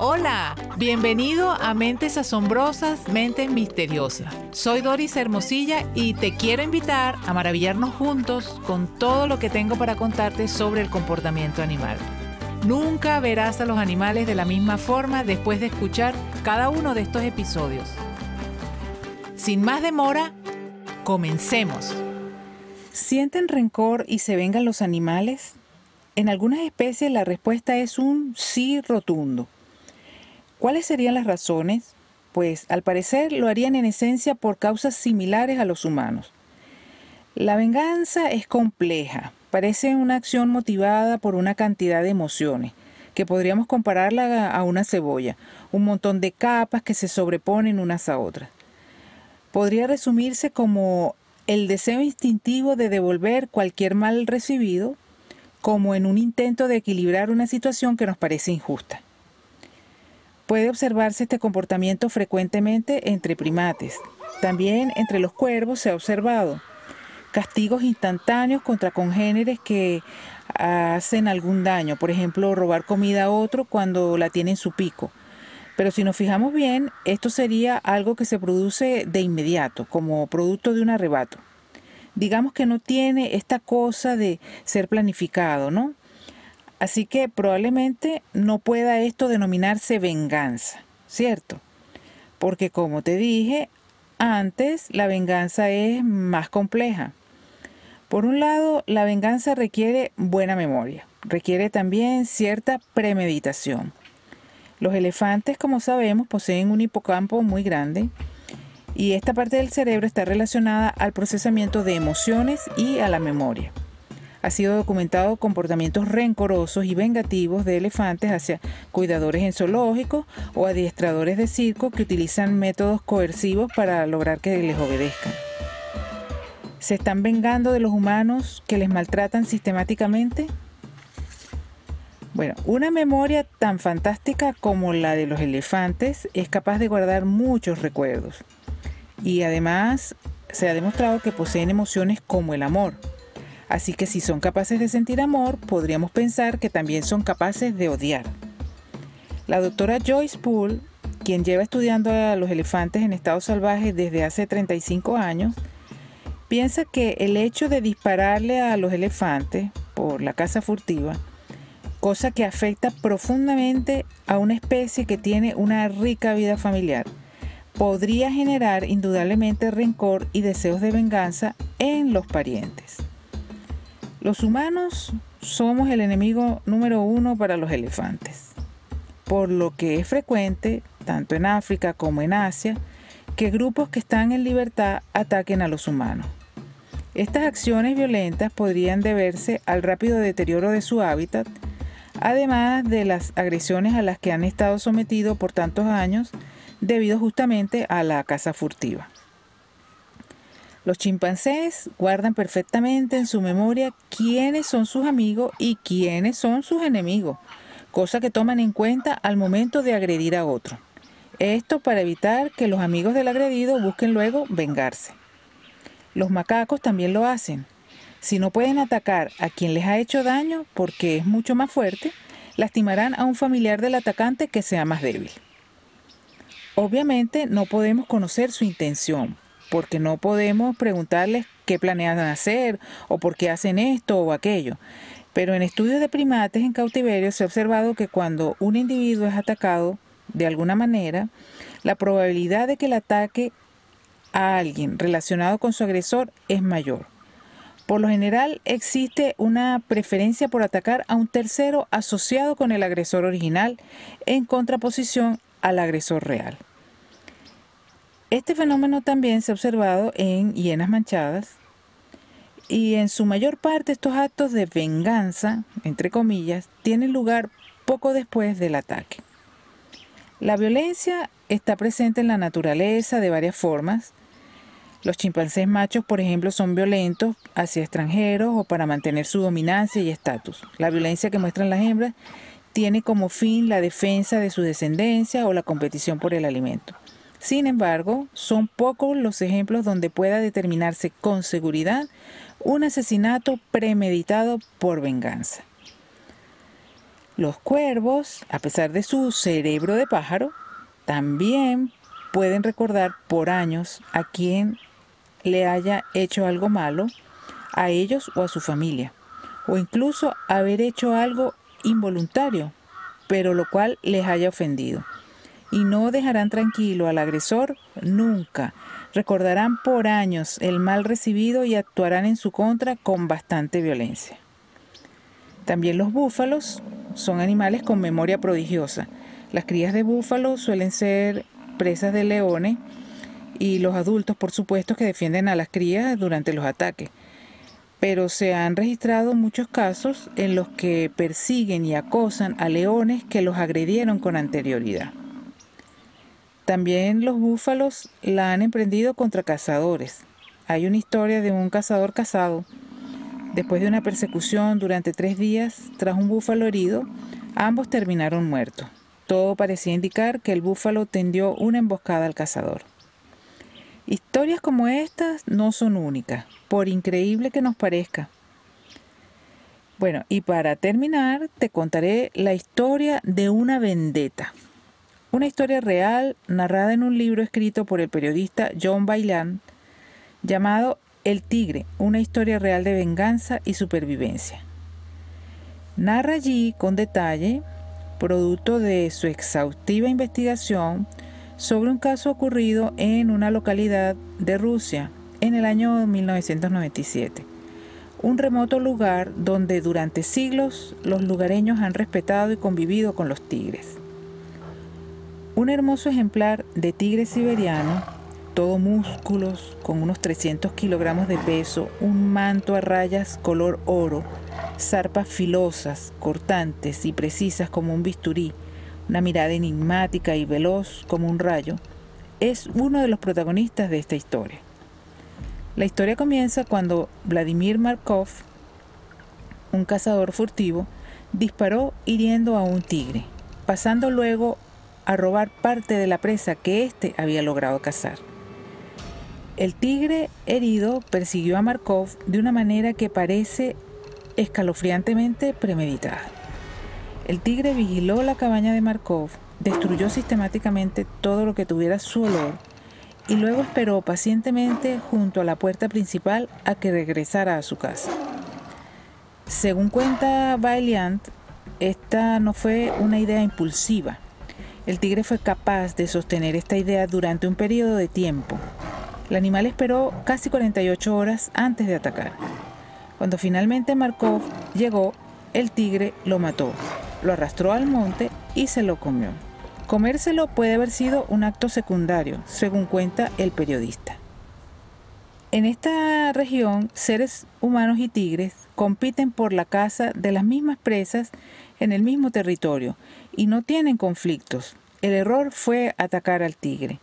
Hola, bienvenido a Mentes Asombrosas, Mentes Misteriosas. Soy Doris Hermosilla y te quiero invitar a maravillarnos juntos con todo lo que tengo para contarte sobre el comportamiento animal. Nunca verás a los animales de la misma forma después de escuchar cada uno de estos episodios. Sin más demora, comencemos. ¿Sienten rencor y se vengan los animales? En algunas especies la respuesta es un sí rotundo. ¿Cuáles serían las razones? Pues al parecer lo harían en esencia por causas similares a los humanos. La venganza es compleja, parece una acción motivada por una cantidad de emociones, que podríamos compararla a una cebolla, un montón de capas que se sobreponen unas a otras. Podría resumirse como el deseo instintivo de devolver cualquier mal recibido, como en un intento de equilibrar una situación que nos parece injusta. Puede observarse este comportamiento frecuentemente entre primates. También entre los cuervos se ha observado castigos instantáneos contra congéneres que hacen algún daño, por ejemplo, robar comida a otro cuando la tiene en su pico. Pero si nos fijamos bien, esto sería algo que se produce de inmediato, como producto de un arrebato. Digamos que no tiene esta cosa de ser planificado, ¿no? Así que probablemente no pueda esto denominarse venganza, ¿cierto? Porque como te dije antes, la venganza es más compleja. Por un lado, la venganza requiere buena memoria, requiere también cierta premeditación. Los elefantes, como sabemos, poseen un hipocampo muy grande y esta parte del cerebro está relacionada al procesamiento de emociones y a la memoria ha sido documentado comportamientos rencorosos y vengativos de elefantes hacia cuidadores en zoológicos o adiestradores de circo que utilizan métodos coercivos para lograr que les obedezcan. ¿Se están vengando de los humanos que les maltratan sistemáticamente? Bueno, una memoria tan fantástica como la de los elefantes es capaz de guardar muchos recuerdos. Y además se ha demostrado que poseen emociones como el amor, Así que si son capaces de sentir amor, podríamos pensar que también son capaces de odiar. La doctora Joyce Poole, quien lleva estudiando a los elefantes en estado salvaje desde hace 35 años, piensa que el hecho de dispararle a los elefantes por la caza furtiva, cosa que afecta profundamente a una especie que tiene una rica vida familiar, podría generar indudablemente rencor y deseos de venganza en los parientes. Los humanos somos el enemigo número uno para los elefantes, por lo que es frecuente, tanto en África como en Asia, que grupos que están en libertad ataquen a los humanos. Estas acciones violentas podrían deberse al rápido deterioro de su hábitat, además de las agresiones a las que han estado sometidos por tantos años debido justamente a la caza furtiva. Los chimpancés guardan perfectamente en su memoria quiénes son sus amigos y quiénes son sus enemigos, cosa que toman en cuenta al momento de agredir a otro. Esto para evitar que los amigos del agredido busquen luego vengarse. Los macacos también lo hacen. Si no pueden atacar a quien les ha hecho daño porque es mucho más fuerte, lastimarán a un familiar del atacante que sea más débil. Obviamente no podemos conocer su intención, porque no podemos preguntarles qué planean hacer o por qué hacen esto o aquello. Pero en estudios de primates en cautiverio se ha observado que cuando un individuo es atacado de alguna manera, la probabilidad de que el ataque a alguien relacionado con su agresor es mayor. Por lo general existe una preferencia por atacar a un tercero asociado con el agresor original en contraposición al agresor real. Este fenómeno también se ha observado en hienas manchadas y en su mayor parte estos actos de venganza, entre comillas, tienen lugar poco después del ataque. La violencia está presente en la naturaleza de varias formas. Los chimpancés machos, por ejemplo, son violentos hacia extranjeros o para mantener su dominancia y estatus. La violencia que muestran las hembras tiene como fin la defensa de su descendencia o la competición por el alimento. Sin embargo, son pocos los ejemplos donde pueda determinarse con seguridad un asesinato premeditado por venganza. Los cuervos, a pesar de su cerebro de pájaro, también pueden recordar por años a quien le haya hecho algo malo, a ellos o a su familia, o incluso haber hecho algo involuntario, pero lo cual les haya ofendido. Y no dejarán tranquilo al agresor nunca. Recordarán por años el mal recibido y actuarán en su contra con bastante violencia. También los búfalos son animales con memoria prodigiosa. Las crías de búfalo suelen ser presas de leones y los adultos, por supuesto, que defienden a las crías durante los ataques pero se han registrado muchos casos en los que persiguen y acosan a leones que los agredieron con anterioridad. También los búfalos la han emprendido contra cazadores. Hay una historia de un cazador casado. Después de una persecución durante tres días tras un búfalo herido, ambos terminaron muertos. Todo parecía indicar que el búfalo tendió una emboscada al cazador. Historias como estas no son únicas por increíble que nos parezca. Bueno, y para terminar, te contaré la historia de una vendetta. Una historia real narrada en un libro escrito por el periodista John Bailan llamado El Tigre, una historia real de venganza y supervivencia. Narra allí con detalle, producto de su exhaustiva investigación, sobre un caso ocurrido en una localidad de Rusia en el año 1997, un remoto lugar donde durante siglos los lugareños han respetado y convivido con los tigres. Un hermoso ejemplar de tigre siberiano, todo músculos, con unos 300 kilogramos de peso, un manto a rayas color oro, zarpas filosas, cortantes y precisas como un bisturí, una mirada enigmática y veloz como un rayo, es uno de los protagonistas de esta historia. La historia comienza cuando Vladimir Markov, un cazador furtivo, disparó hiriendo a un tigre, pasando luego a robar parte de la presa que éste había logrado cazar. El tigre herido persiguió a Markov de una manera que parece escalofriantemente premeditada. El tigre vigiló la cabaña de Markov, destruyó sistemáticamente todo lo que tuviera su olor y luego esperó pacientemente junto a la puerta principal a que regresara a su casa. Según cuenta Valiant, esta no fue una idea impulsiva. El tigre fue capaz de sostener esta idea durante un periodo de tiempo. El animal esperó casi 48 horas antes de atacar. Cuando finalmente Markov llegó, el tigre lo mató, lo arrastró al monte y se lo comió. Comérselo puede haber sido un acto secundario, según cuenta el periodista. En esta región, seres humanos y tigres compiten por la caza de las mismas presas en el mismo territorio y no tienen conflictos. El error fue atacar al tigre.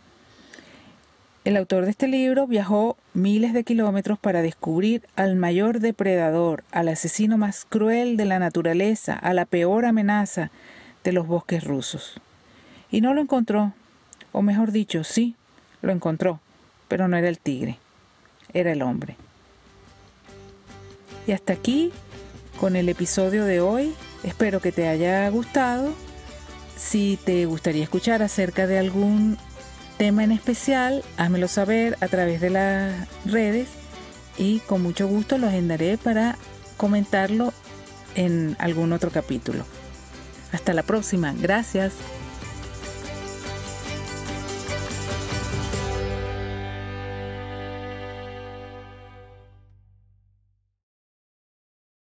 El autor de este libro viajó miles de kilómetros para descubrir al mayor depredador, al asesino más cruel de la naturaleza, a la peor amenaza de los bosques rusos. Y no lo encontró, o mejor dicho, sí, lo encontró, pero no era el tigre, era el hombre. Y hasta aquí con el episodio de hoy. Espero que te haya gustado. Si te gustaría escuchar acerca de algún tema en especial, házmelo saber a través de las redes y con mucho gusto lo agendaré para comentarlo en algún otro capítulo. Hasta la próxima. Gracias.